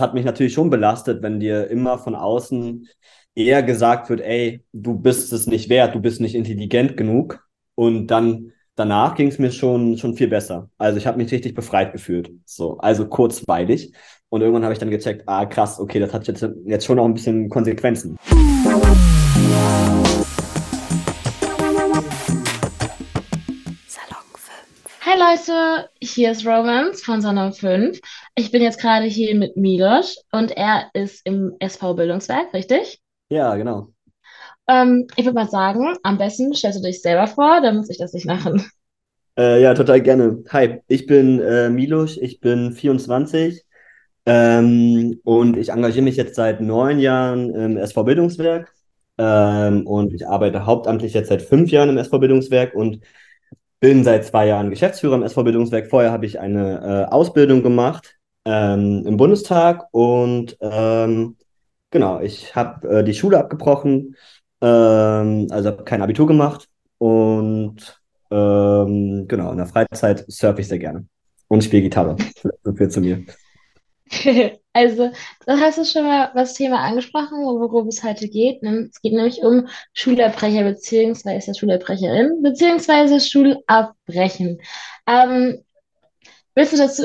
hat mich natürlich schon belastet, wenn dir immer von außen eher gesagt wird, ey, du bist es nicht wert, du bist nicht intelligent genug. Und dann danach ging es mir schon, schon viel besser. Also ich habe mich richtig befreit gefühlt. So, also kurzweilig. Und irgendwann habe ich dann gecheckt, ah krass, okay, das hat jetzt, jetzt schon auch ein bisschen Konsequenzen. Hi Leute, hier ist Romance von Salon 5. Ich bin jetzt gerade hier mit Milos und er ist im SV Bildungswerk, richtig? Ja, genau. Ähm, ich würde mal sagen, am besten stellst du dich selber vor, dann muss ich das nicht machen. Äh, ja, total gerne. Hi, ich bin äh, Milos, ich bin 24 ähm, und ich engagiere mich jetzt seit neun Jahren im SV Bildungswerk ähm, und ich arbeite hauptamtlich jetzt seit fünf Jahren im SV Bildungswerk und bin seit zwei Jahren Geschäftsführer im SV Bildungswerk. Vorher habe ich eine äh, Ausbildung gemacht ähm, im Bundestag und ähm, genau, ich habe äh, die Schule abgebrochen, ähm, also habe kein Abitur gemacht und ähm, genau, in der Freizeit surfe ich sehr gerne und spiele Gitarre. So viel zu mir. Also, da hast du schon mal das Thema angesprochen, worum es heute geht. Es geht nämlich um Schulabbrecher beziehungsweise Schulabbrecherin beziehungsweise Schulabbrechen. Ähm, willst du dazu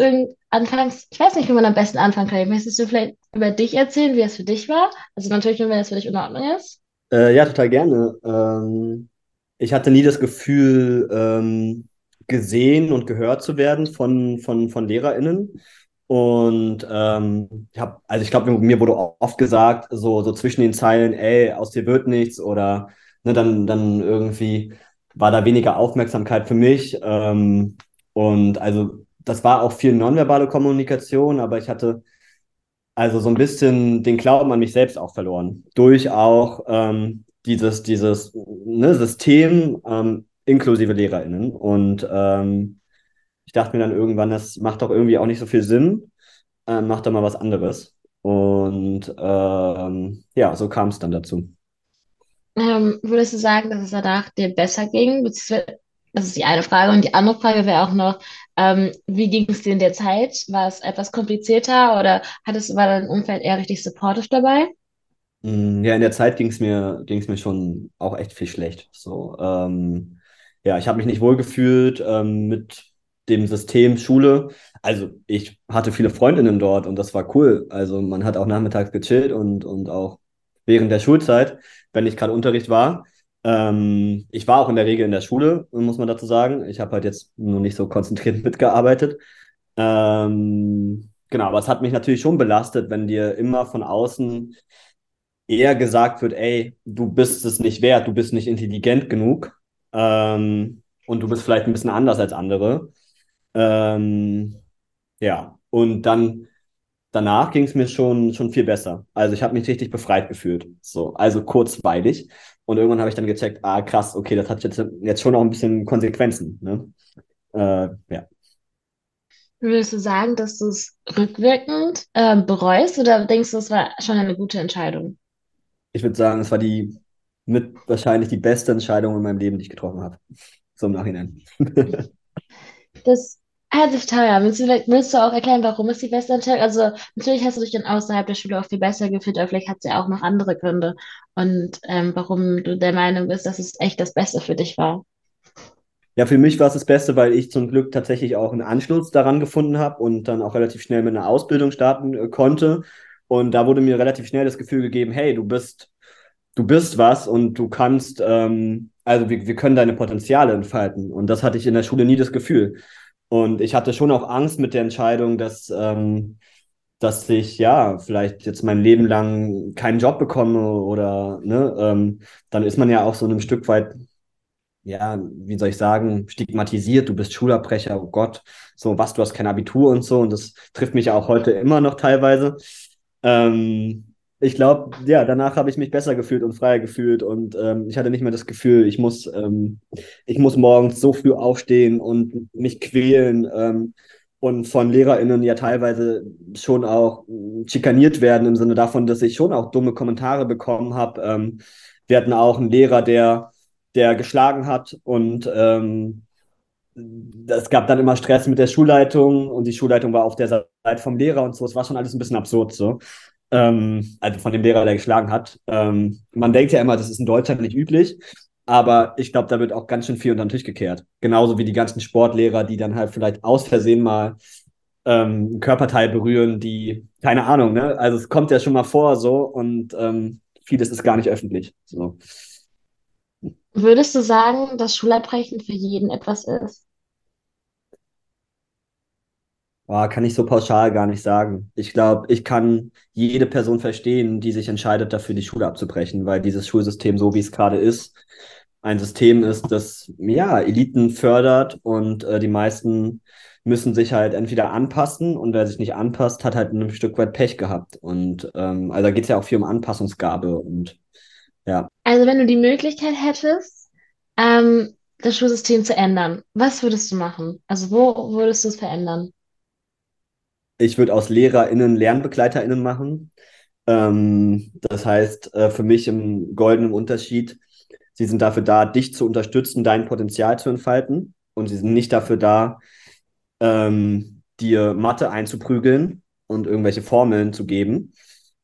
anfangs, ich weiß nicht, wie man am besten anfangen kann. Möchtest du vielleicht über dich erzählen, wie es für dich war? Also natürlich nur, wenn es für dich in Ordnung ist. Äh, ja, total gerne. Ähm, ich hatte nie das Gefühl, ähm, gesehen und gehört zu werden von, von, von LehrerInnen. Und ähm, ich habe, also ich glaube, mir wurde oft gesagt, so, so zwischen den Zeilen, ey, aus dir wird nichts oder ne, dann, dann irgendwie war da weniger Aufmerksamkeit für mich. Ähm, und also das war auch viel nonverbale Kommunikation, aber ich hatte also so ein bisschen den Glauben an mich selbst auch verloren. Durch auch ähm, dieses, dieses ne, System ähm, inklusive LehrerInnen. Und ähm, ich dachte mir dann irgendwann, das macht doch irgendwie auch nicht so viel Sinn. Äh, mach doch mal was anderes. Und ähm, ja, so kam es dann dazu. Ähm, würdest du sagen, dass es danach dir besser ging? Beziehungsweise, das ist die eine Frage. Und die andere Frage wäre auch noch, ähm, wie ging es dir in der Zeit? War es etwas komplizierter oder hattest, war dein Umfeld eher richtig supportive dabei? Mm, Ja, in der Zeit ging es mir, ging's mir schon auch echt viel schlecht. So, ähm, ja, ich habe mich nicht wohlgefühlt ähm, mit dem System Schule. Also ich hatte viele Freundinnen dort und das war cool. Also man hat auch nachmittags gechillt und, und auch während der Schulzeit, wenn nicht gerade Unterricht war. Ähm, ich war auch in der Regel in der Schule, muss man dazu sagen. Ich habe halt jetzt nur nicht so konzentriert mitgearbeitet. Ähm, genau, aber es hat mich natürlich schon belastet, wenn dir immer von außen eher gesagt wird, ey, du bist es nicht wert, du bist nicht intelligent genug ähm, und du bist vielleicht ein bisschen anders als andere. Ähm, ja, und dann danach ging es mir schon, schon viel besser. Also ich habe mich richtig befreit gefühlt. So, also kurzweilig. Und irgendwann habe ich dann gecheckt, ah krass, okay, das hat jetzt, jetzt schon auch ein bisschen Konsequenzen. Ne? Äh, ja. Würdest du sagen, dass du es rückwirkend äh, bereust oder denkst du, es war schon eine gute Entscheidung? Ich würde sagen, es war die mit wahrscheinlich die beste Entscheidung in meinem Leben, die ich getroffen habe. So im Nachhinein. Das sich toll an. Willst du, willst du auch erklären, warum es die beste Entscheidung? Also natürlich hast du dich dann außerhalb der Schule auch viel besser gefühlt, aber vielleicht hat es ja auch noch andere Gründe und ähm, warum du der Meinung bist, dass es echt das Beste für dich war. Ja, für mich war es das Beste, weil ich zum Glück tatsächlich auch einen Anschluss daran gefunden habe und dann auch relativ schnell mit einer Ausbildung starten äh, konnte. Und da wurde mir relativ schnell das Gefühl gegeben, hey, du bist, du bist was und du kannst, ähm, also wir, wir können deine Potenziale entfalten. Und das hatte ich in der Schule nie das Gefühl. Und ich hatte schon auch Angst mit der Entscheidung, dass, ähm, dass ich ja vielleicht jetzt mein Leben lang keinen Job bekomme oder ne, ähm, dann ist man ja auch so ein Stück weit ja, wie soll ich sagen, stigmatisiert, du bist Schulabbrecher, oh Gott, so was, du hast kein Abitur und so. Und das trifft mich ja auch heute immer noch teilweise. Ähm, ich glaube, ja, danach habe ich mich besser gefühlt und freier gefühlt und ähm, ich hatte nicht mehr das Gefühl, ich muss, ähm, ich muss morgens so früh aufstehen und mich quälen ähm, und von LehrerInnen ja teilweise schon auch schikaniert werden im Sinne davon, dass ich schon auch dumme Kommentare bekommen habe. Ähm, wir hatten auch einen Lehrer, der der geschlagen hat und ähm, es gab dann immer Stress mit der Schulleitung und die Schulleitung war auf der Seite vom Lehrer und so. Es war schon alles ein bisschen absurd so. Ähm, also von dem Lehrer, der geschlagen hat. Ähm, man denkt ja immer, das ist in Deutschland nicht üblich, aber ich glaube, da wird auch ganz schön viel unter den Tisch gekehrt. Genauso wie die ganzen Sportlehrer, die dann halt vielleicht aus Versehen mal ähm, ein Körperteil berühren, die, keine Ahnung, ne? Also es kommt ja schon mal vor so und ähm, vieles ist gar nicht öffentlich. So. Würdest du sagen, dass Schulabbrechen für jeden etwas ist? Boah, kann ich so pauschal gar nicht sagen. Ich glaube, ich kann jede Person verstehen, die sich entscheidet, dafür die Schule abzubrechen, weil dieses Schulsystem, so wie es gerade ist, ein System ist, das ja Eliten fördert und äh, die meisten müssen sich halt entweder anpassen und wer sich nicht anpasst, hat halt ein Stück weit Pech gehabt. Und ähm, also da geht es ja auch viel um Anpassungsgabe und ja. Also wenn du die Möglichkeit hättest, ähm, das Schulsystem zu ändern, was würdest du machen? Also wo würdest du es verändern? Ich würde aus LehrerInnen LernbegleiterInnen machen. Ähm, das heißt, äh, für mich im goldenen Unterschied, sie sind dafür da, dich zu unterstützen, dein Potenzial zu entfalten. Und sie sind nicht dafür da, ähm, dir Mathe einzuprügeln und irgendwelche Formeln zu geben,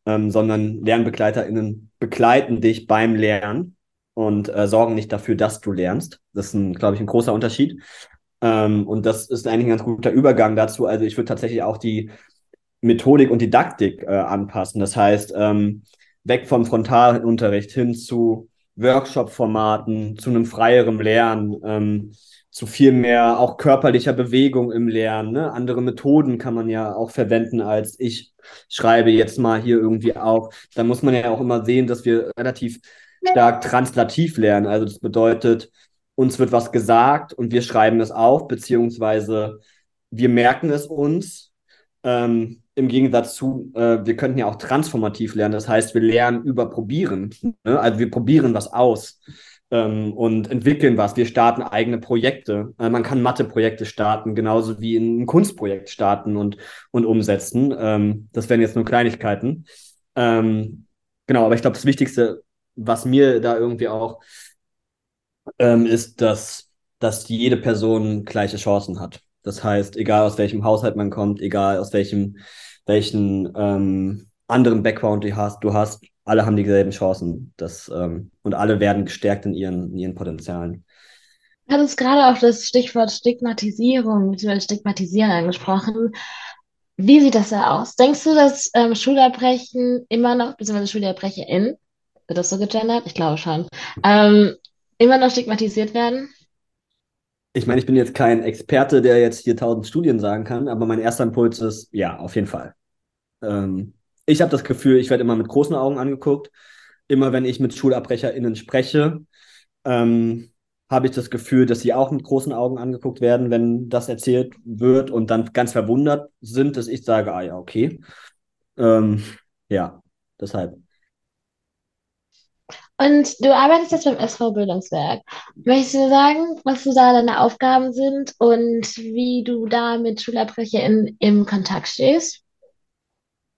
ähm, sondern LernbegleiterInnen begleiten dich beim Lernen und äh, sorgen nicht dafür, dass du lernst. Das ist, glaube ich, ein großer Unterschied. Ähm, und das ist eigentlich ein ganz guter Übergang dazu. Also ich würde tatsächlich auch die Methodik und Didaktik äh, anpassen. Das heißt, ähm, weg vom Frontalunterricht hin zu Workshop-Formaten, zu einem freieren Lernen, ähm, zu viel mehr auch körperlicher Bewegung im Lernen. Ne? Andere Methoden kann man ja auch verwenden, als ich schreibe jetzt mal hier irgendwie auf. Da muss man ja auch immer sehen, dass wir relativ stark translativ lernen. Also das bedeutet, uns wird was gesagt und wir schreiben es auf, beziehungsweise wir merken es uns. Ähm, Im Gegensatz zu, äh, wir könnten ja auch transformativ lernen. Das heißt, wir lernen über Probieren. Ne? Also wir probieren was aus ähm, und entwickeln was. Wir starten eigene Projekte. Äh, man kann Mathe-Projekte starten, genauso wie ein Kunstprojekt starten und, und umsetzen. Ähm, das wären jetzt nur Kleinigkeiten. Ähm, genau, aber ich glaube, das Wichtigste, was mir da irgendwie auch ähm, ist, dass, dass jede Person gleiche Chancen hat. Das heißt, egal aus welchem Haushalt man kommt, egal aus welchem, welchen ähm, anderen Background du hast, du hast, alle haben dieselben Chancen. Das, ähm, und alle werden gestärkt in ihren, in ihren Potenzialen. Du hattest gerade auch das Stichwort Stigmatisierung bzw. Stigmatisieren angesprochen. Wie sieht das da aus? Denkst du, dass ähm, Schulabbrechen immer noch, beziehungsweise SchulerbrecherInnen, wird das so gegendert? Ich glaube schon, ähm, immer noch stigmatisiert werden? Ich meine, ich bin jetzt kein Experte, der jetzt hier tausend Studien sagen kann, aber mein erster Impuls ist, ja, auf jeden Fall. Ähm, ich habe das Gefühl, ich werde immer mit großen Augen angeguckt. Immer wenn ich mit SchulabbrecherInnen spreche, ähm, habe ich das Gefühl, dass sie auch mit großen Augen angeguckt werden, wenn das erzählt wird und dann ganz verwundert sind, dass ich sage, ah ja, okay. Ähm, ja, deshalb. Und du arbeitest jetzt beim SV Bildungswerk. Möchtest du sagen, was so da deine Aufgaben sind und wie du da mit SchulabbrecherInnen im Kontakt stehst?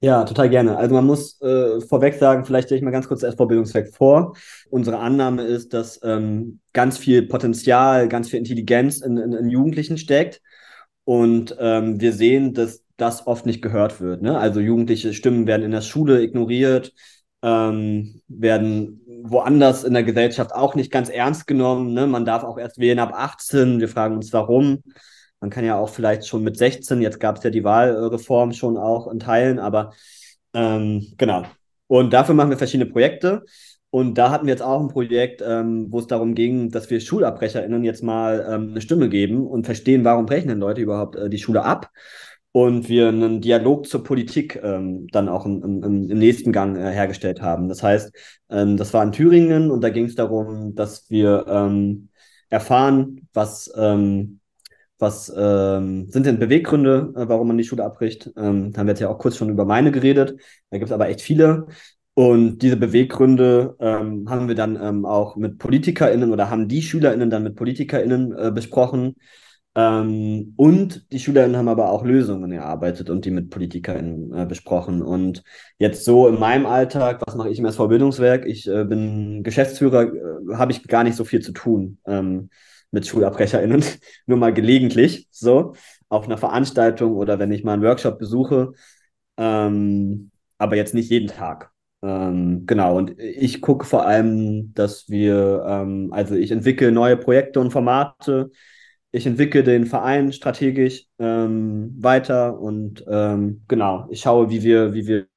Ja, total gerne. Also man muss äh, vorweg sagen, vielleicht stelle ich mal ganz kurz das SV-Bildungswerk vor. Unsere Annahme ist, dass ähm, ganz viel Potenzial, ganz viel Intelligenz in, in, in Jugendlichen steckt. Und ähm, wir sehen, dass das oft nicht gehört wird. Ne? Also jugendliche Stimmen werden in der Schule ignoriert, ähm, werden woanders in der Gesellschaft auch nicht ganz ernst genommen. Ne? Man darf auch erst wählen ab 18. Wir fragen uns, warum. Man kann ja auch vielleicht schon mit 16, jetzt gab es ja die Wahlreform schon auch in Teilen, aber ähm, genau. Und dafür machen wir verschiedene Projekte. Und da hatten wir jetzt auch ein Projekt, ähm, wo es darum ging, dass wir SchulabbrecherInnen jetzt mal ähm, eine Stimme geben und verstehen, warum brechen denn Leute überhaupt äh, die Schule ab. Und wir einen Dialog zur Politik ähm, dann auch im, im, im nächsten Gang äh, hergestellt haben. Das heißt, ähm, das war in Thüringen und da ging es darum, dass wir ähm, erfahren, was ähm, was ähm, sind denn Beweggründe, äh, warum man die Schule abbricht? Ähm, da haben wir jetzt ja auch kurz schon über meine geredet. Da gibt es aber echt viele. Und diese Beweggründe ähm, haben wir dann ähm, auch mit PolitikerInnen oder haben die SchülerInnen dann mit PolitikerInnen äh, besprochen. Ähm, und die SchülerInnen haben aber auch Lösungen erarbeitet und die mit PolitikerInnen äh, besprochen. Und jetzt so in meinem Alltag, was mache ich im SV Bildungswerk? Ich äh, bin Geschäftsführer, äh, habe ich gar nicht so viel zu tun. Ähm, mit SchulabbrecherInnen, nur mal gelegentlich, so, auf einer Veranstaltung oder wenn ich mal einen Workshop besuche, ähm, aber jetzt nicht jeden Tag. Ähm, genau, und ich gucke vor allem, dass wir, ähm, also ich entwickle neue Projekte und Formate, ich entwickle den Verein strategisch ähm, weiter und ähm, genau, ich schaue, wie wir, wie wir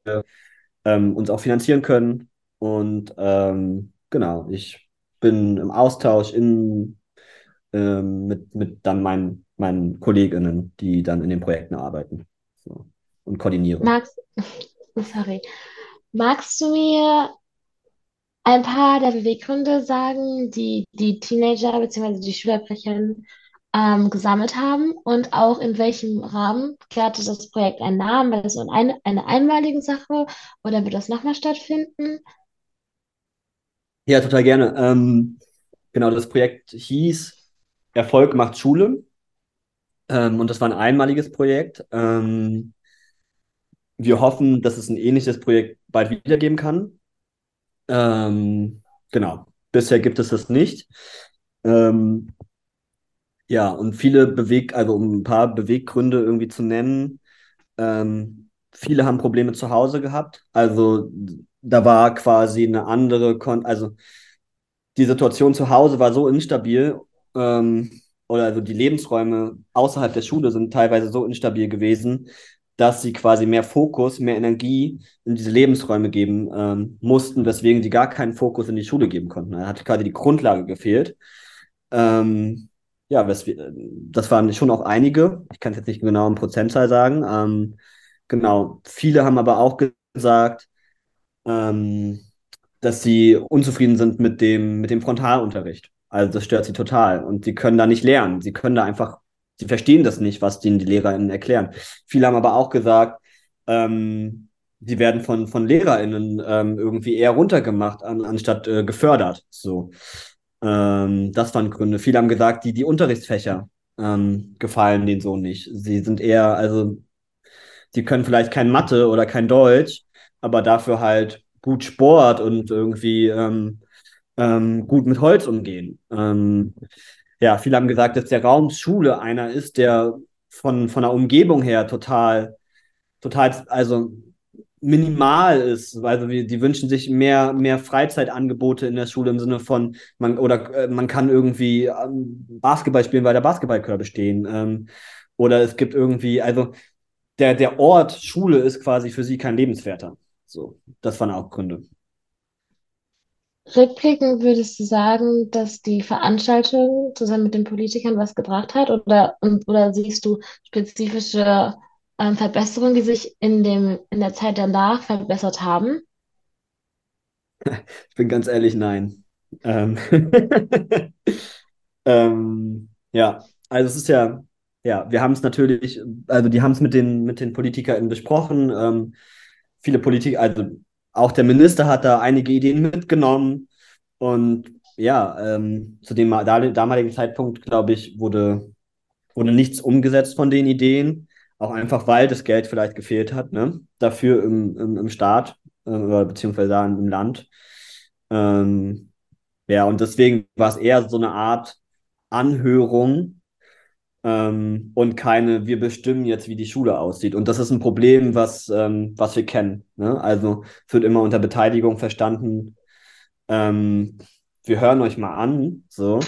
ähm, uns auch finanzieren können. Und ähm, genau, ich bin im Austausch in, ähm, mit, mit dann meinen, meinen KollegInnen, die dann in den Projekten arbeiten so, und koordinieren. Magst, sorry. Magst du mir ein paar der Beweggründe sagen, die die Teenager bzw. die Schülerbrecherinnen ähm, gesammelt haben und auch in welchem Rahmen kehrte das Projekt einen Namen? War das eine, eine einmalige Sache oder wird das nochmal stattfinden? Ja, total gerne. Ähm, genau, das Projekt hieß Erfolg macht Schule. Ähm, und das war ein einmaliges Projekt. Ähm, wir hoffen, dass es ein ähnliches Projekt bald wiedergeben kann. Ähm, genau. Bisher gibt es das nicht. Ja, und viele Beweg, also um ein paar Beweggründe irgendwie zu nennen, ähm, viele haben Probleme zu Hause gehabt. Also da war quasi eine andere, Kon also die Situation zu Hause war so instabil, ähm, oder also die Lebensräume außerhalb der Schule sind teilweise so instabil gewesen, dass sie quasi mehr Fokus, mehr Energie in diese Lebensräume geben ähm, mussten, weswegen sie gar keinen Fokus in die Schule geben konnten. Da hat quasi die Grundlage gefehlt. Ähm, ja, das waren schon auch einige. Ich kann es jetzt nicht genau in Prozentzahl sagen. Ähm, genau. Viele haben aber auch gesagt, ähm, dass sie unzufrieden sind mit dem, mit dem Frontalunterricht. Also das stört sie total. Und sie können da nicht lernen. Sie können da einfach, sie verstehen das nicht, was denen die LehrerInnen erklären. Viele haben aber auch gesagt, ähm, sie werden von, von LehrerInnen ähm, irgendwie eher runtergemacht, an, anstatt äh, gefördert. So. Ähm, das waren Gründe. Viele haben gesagt, die, die Unterrichtsfächer ähm, gefallen denen so nicht. Sie sind eher, also, sie können vielleicht kein Mathe oder kein Deutsch, aber dafür halt gut Sport und irgendwie ähm, ähm, gut mit Holz umgehen. Ähm, ja, viele haben gesagt, dass der Raum Schule einer ist, der von, von der Umgebung her total, total, also minimal ist. Also wir, die wünschen sich mehr, mehr Freizeitangebote in der Schule im Sinne von, man, oder äh, man kann irgendwie ähm, Basketball spielen, weil der Basketballkörbe stehen. Ähm, oder es gibt irgendwie, also der, der Ort Schule ist quasi für sie kein lebenswerter. So, das waren auch Gründe. Rückblickend würdest du sagen, dass die Veranstaltung zusammen mit den Politikern was gebracht hat? Oder, oder siehst du spezifische ähm, Verbesserungen, die sich in dem, in der Zeit danach verbessert haben? Ich bin ganz ehrlich, nein. Ähm, ähm, ja, also es ist ja, ja, wir haben es natürlich, also die haben es mit den, mit den PolitikerInnen besprochen. Ähm, viele Politiker, also auch der Minister hat da einige Ideen mitgenommen. Und ja, ähm, zu dem damaligen Zeitpunkt, glaube ich, wurde, wurde nichts umgesetzt von den Ideen. Auch einfach, weil das Geld vielleicht gefehlt hat, ne? Dafür im, im, im Staat, äh, beziehungsweise da im Land. Ähm, ja, und deswegen war es eher so eine Art Anhörung ähm, und keine, wir bestimmen jetzt, wie die Schule aussieht. Und das ist ein Problem, was, ähm, was wir kennen. Ne? Also es wird immer unter Beteiligung verstanden. Ähm, wir hören euch mal an, so.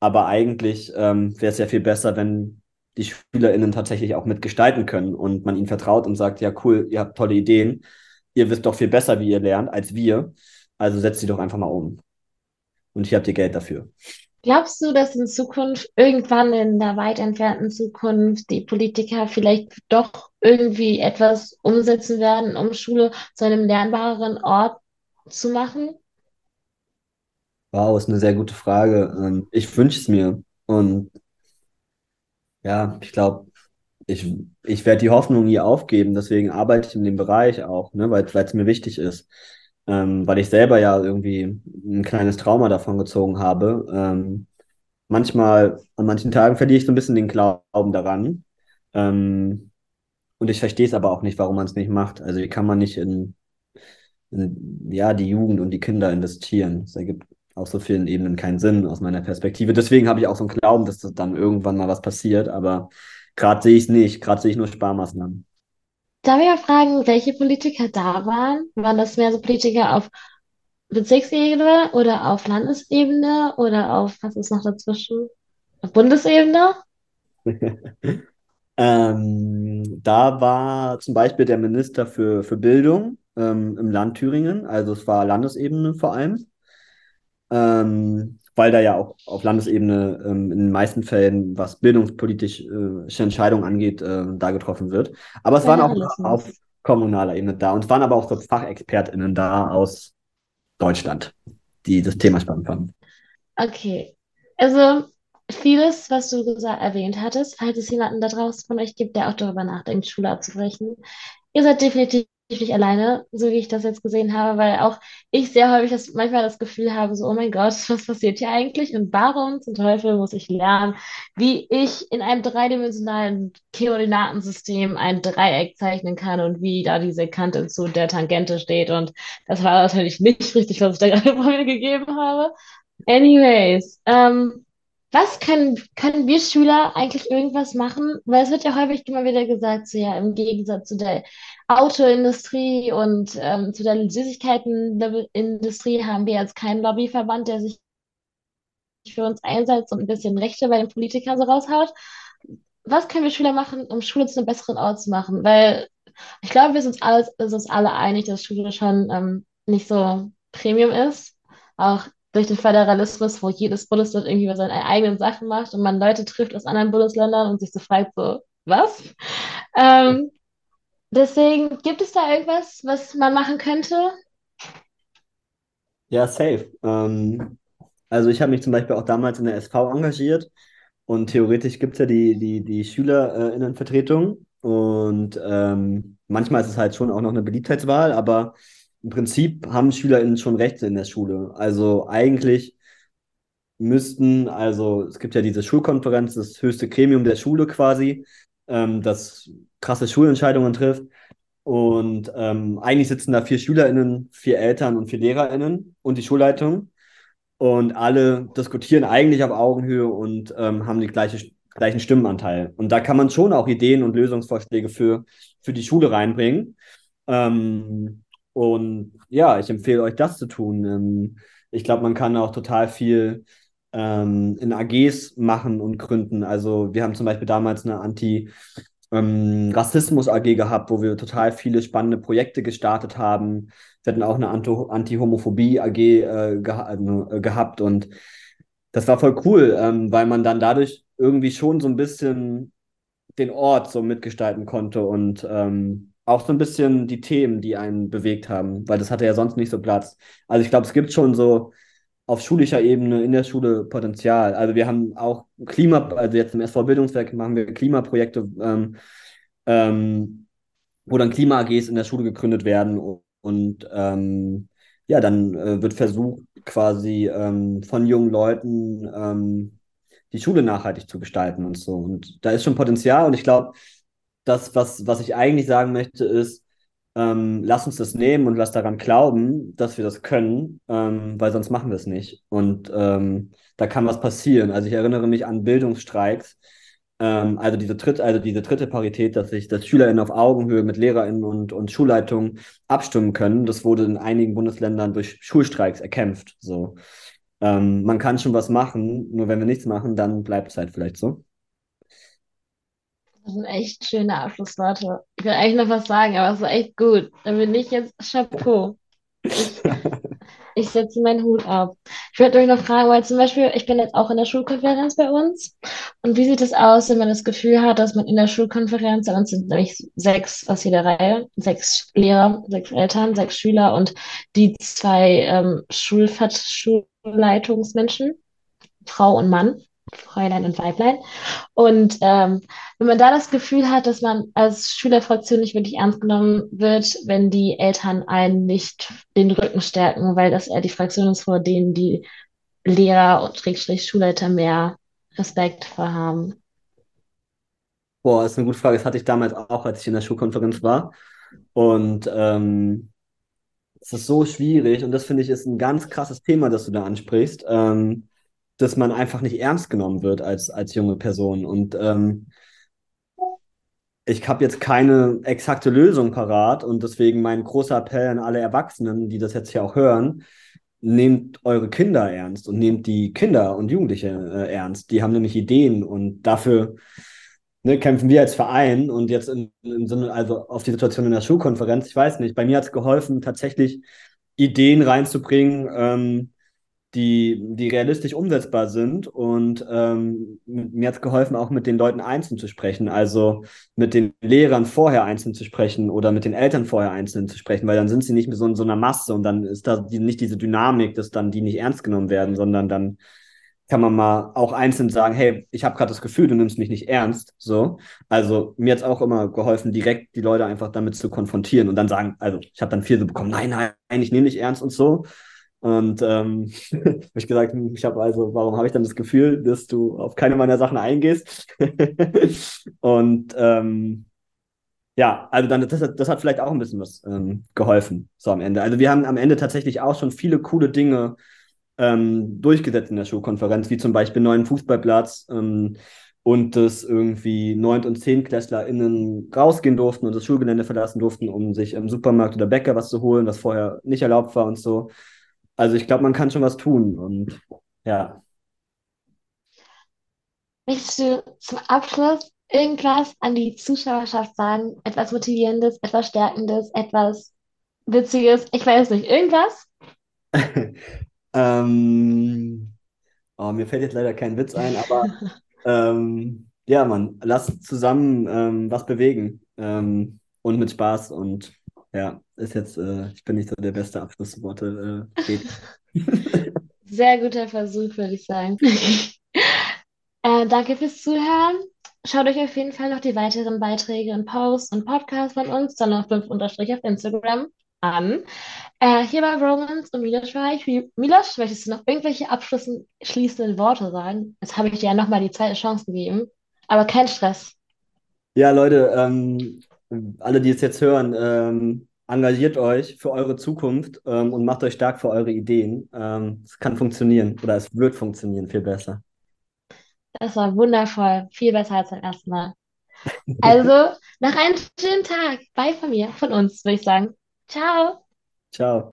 Aber eigentlich ähm, wäre es ja viel besser, wenn die SchülerInnen tatsächlich auch mitgestalten können und man ihnen vertraut und sagt, ja cool, ihr habt tolle Ideen, ihr wisst doch viel besser, wie ihr lernt, als wir. Also setzt sie doch einfach mal um. Und hier habt ihr Geld dafür. Glaubst du, dass in Zukunft, irgendwann in der weit entfernten Zukunft, die Politiker vielleicht doch irgendwie etwas umsetzen werden, um Schule zu einem lernbareren Ort zu machen? Wow, ist eine sehr gute Frage. Ähm, Ich wünsche es mir. Und ja, ich glaube, ich, ich werde die Hoffnung nie aufgeben. Deswegen arbeite ich in dem Bereich auch, ne, weil es mir wichtig ist. Ähm, weil ich selber ja irgendwie ein kleines Trauma davon gezogen habe. Ähm, manchmal, an manchen Tagen verliere ich so ein bisschen den Glauben daran. Ähm, und ich verstehe es aber auch nicht, warum man es nicht macht. Also wie kann man nicht in, in, ja, die Jugend und die Kinder investieren? Es ergibt auf so vielen Ebenen keinen Sinn aus meiner Perspektive. Deswegen habe ich auch so einen Glauben, dass das dann irgendwann mal was passiert, aber gerade sehe ich es nicht. Gerade sehe ich nur Sparmaßnahmen. Darf ich mal fragen, welche Politiker da waren? Waren das mehr so Politiker auf Bezirksebene oder auf Landesebene oder auf, was ist noch dazwischen? Auf Bundesebene? ähm, da war zum Beispiel der Minister für, für Bildung ähm, im Land Thüringen, also es war Landesebene vor allem, ähm, weil da ja auch auf Landesebene ähm, in den meisten Fällen, was bildungspolitische äh, Entscheidungen angeht, äh, da getroffen wird. Aber es waren auch auf kommunaler Ebene da und es waren aber auch so FachexpertInnen da aus Deutschland, die das Thema spannend fanden. Okay, also vieles, was du gesagt, erwähnt hattest, falls es jemanden da draußen von euch gibt, der auch darüber nachdenkt, Schule abzubrechen. Ihr seid definitiv nicht alleine, so wie ich das jetzt gesehen habe, weil auch ich sehr häufig das, manchmal das Gefühl habe, so, oh mein Gott, was passiert hier eigentlich? Und warum zum Teufel muss ich lernen, wie ich in einem dreidimensionalen Koordinatensystem ein Dreieck zeichnen kann und wie da diese Kante zu der Tangente steht. Und das war natürlich nicht richtig, was ich da gerade vor mir gegeben habe. Anyways, ähm, was können, können wir Schüler eigentlich irgendwas machen? Weil es wird ja häufig immer wieder gesagt, so ja, im Gegensatz zu der Autoindustrie und ähm, zu der Süßigkeitenindustrie haben wir jetzt keinen Lobbyverband, der sich für uns einsetzt und ein bisschen Rechte bei den Politikern so raushaut. Was können wir Schüler machen, um Schule zu einem besseren Ort zu machen? Weil ich glaube, wir sind uns, alles, sind uns alle einig, dass Schule schon ähm, nicht so Premium ist. Auch durch den Föderalismus, wo jedes Bundesland irgendwie seine eigenen Sachen macht und man Leute trifft aus anderen Bundesländern und sich so fragt, so, was? Ähm, deswegen, gibt es da irgendwas, was man machen könnte? Ja, safe. Ähm, also ich habe mich zum Beispiel auch damals in der SV engagiert und theoretisch gibt es ja die, die, die SchülerInnenvertretung und ähm, manchmal ist es halt schon auch noch eine Beliebtheitswahl, aber im Prinzip haben SchülerInnen schon Rechte in der Schule. Also eigentlich müssten, also es gibt ja diese Schulkonferenz, das höchste Gremium der Schule quasi, ähm, das krasse Schulentscheidungen trifft. Und ähm, eigentlich sitzen da vier SchülerInnen, vier Eltern und vier LehrerInnen und die Schulleitung. Und alle diskutieren eigentlich auf Augenhöhe und ähm, haben die gleiche, gleichen Stimmenanteil. Und da kann man schon auch Ideen und Lösungsvorschläge für, für die Schule reinbringen. Ähm, und ja, ich empfehle euch das zu tun. Ähm, ich glaube, man kann auch total viel ähm, in AGs machen und gründen. Also wir haben zum Beispiel damals eine Anti- ähm, gehabt, wo wir total viele spannende Projekte gestartet haben. Wir hatten auch eine Anti-Homophobie AG äh, geha also, äh, gehabt und das war voll cool, ähm, weil man dann dadurch irgendwie schon so ein bisschen den Ort so mitgestalten konnte und ähm, auch so ein bisschen die Themen, die einen bewegt haben, weil das hatte ja sonst nicht so Platz. Also ich glaube, es gibt schon so auf schulischer Ebene in der Schule Potenzial. Also wir haben auch Klima, also jetzt im SV Bildungswerk machen wir Klimaprojekte, ähm, ähm, wo dann Klima-AGs in der Schule gegründet werden und, und ähm, ja, dann äh, wird versucht, quasi ähm, von jungen Leuten ähm, die Schule nachhaltig zu gestalten und so. Und da ist schon Potenzial und ich glaube, das, was, was ich eigentlich sagen möchte, ist, ähm, lass uns das nehmen und lass daran glauben, dass wir das können, ähm, weil sonst machen wir es nicht. Und ähm, da kann was passieren. Also ich erinnere mich an Bildungsstreiks, ähm, also diese dritte, also diese dritte Parität, dass sich dass SchülerInnen auf Augenhöhe mit LehrerInnen und, und Schulleitungen abstimmen können. Das wurde in einigen Bundesländern durch Schulstreiks erkämpft. So. Ähm, man kann schon was machen, nur wenn wir nichts machen, dann bleibt es halt vielleicht so. Das sind echt schöne Abschlussworte. Ich will eigentlich noch was sagen, aber es war echt gut. Dann bin ich jetzt Chapeau. Ich, ich setze meinen Hut ab. Ich würde euch noch fragen, weil zum Beispiel, ich bin jetzt auch in der Schulkonferenz bei uns. Und wie sieht es aus, wenn man das Gefühl hat, dass man in der Schulkonferenz, bei uns sind nämlich sechs aus jeder Reihe, sechs Lehrer, sechs Eltern, sechs Schüler und die zwei ähm, Schulleitungsmenschen, Frau und Mann. Fräulein und Weiblein. Und ähm, wenn man da das Gefühl hat, dass man als Schülerfraktion nicht wirklich ernst genommen wird, wenn die Eltern einen nicht den Rücken stärken, weil das eher die Fraktion ist, vor denen die Lehrer und Schulleiter mehr Respekt vorhaben. Boah, ist eine gute Frage. Das hatte ich damals auch, als ich in der Schulkonferenz war. Und ähm, es ist so schwierig und das finde ich ist ein ganz krasses Thema, das du da ansprichst, ähm, dass man einfach nicht ernst genommen wird als, als junge Person. Und ähm, ich habe jetzt keine exakte Lösung parat und deswegen mein großer Appell an alle Erwachsenen, die das jetzt hier auch hören, nehmt eure Kinder ernst und nehmt die Kinder und Jugendliche äh, ernst. Die haben nämlich Ideen und dafür ne, kämpfen wir als Verein und jetzt im, im Sinne, also auf die Situation in der Schulkonferenz, ich weiß nicht, bei mir hat es geholfen, tatsächlich Ideen reinzubringen, ähm, die, die realistisch umsetzbar sind. Und ähm, mir hat es geholfen, auch mit den Leuten einzeln zu sprechen, also mit den Lehrern vorher einzeln zu sprechen oder mit den Eltern vorher einzeln zu sprechen, weil dann sind sie nicht mehr so in so einer Masse und dann ist da die, nicht diese Dynamik, dass dann die nicht ernst genommen werden, sondern dann kann man mal auch einzeln sagen, hey, ich habe gerade das Gefühl, du nimmst mich nicht ernst. So. Also mir hat es auch immer geholfen, direkt die Leute einfach damit zu konfrontieren und dann sagen, also ich habe dann viel so bekommen, nein, nein, ich nehme nicht ernst und so. Und ähm, habe ich gesagt, ich habe also, warum habe ich dann das Gefühl, dass du auf keine meiner Sachen eingehst? und ähm, ja, also dann, das, das hat vielleicht auch ein bisschen was ähm, geholfen, so am Ende. Also wir haben am Ende tatsächlich auch schon viele coole Dinge ähm, durchgesetzt in der Schulkonferenz, wie zum Beispiel neuen Fußballplatz ähm, und dass irgendwie Neunt- und ZehntklässlerInnen rausgehen durften und das Schulgelände verlassen durften, um sich im Supermarkt oder Bäcker was zu holen, was vorher nicht erlaubt war und so. Also ich glaube, man kann schon was tun und ja. Möchtest du zum Abschluss irgendwas an die Zuschauerschaft sagen? Etwas Motivierendes, etwas Stärkendes, etwas Witziges? Ich weiß nicht. Irgendwas? ähm, oh, mir fällt jetzt leider kein Witz ein, aber ähm, ja, Mann, lass zusammen ähm, was bewegen ähm, und mit Spaß und ja, ist jetzt, äh, ich bin nicht so der beste Abschlussworte. Äh, Sehr guter Versuch, würde ich sagen. äh, danke fürs Zuhören. Schaut euch auf jeden Fall noch die weiteren Beiträge und Posts und Podcasts von uns, dann auf 5 unterstrich auf Instagram an. Äh, hier bei Romans und Milos war ich. Milos, möchtest du noch irgendwelche abschließenden Worte sagen? Jetzt habe ich dir ja nochmal die zweite Chance gegeben. Aber kein Stress. Ja, Leute, ähm, alle, die es jetzt hören, ähm, engagiert euch für eure Zukunft ähm, und macht euch stark für eure Ideen. Ähm, es kann funktionieren oder es wird funktionieren viel besser. Das war wundervoll, viel besser als beim ersten Mal. Also, nach einem schönen Tag, bye von mir, von uns, würde ich sagen. Ciao. Ciao.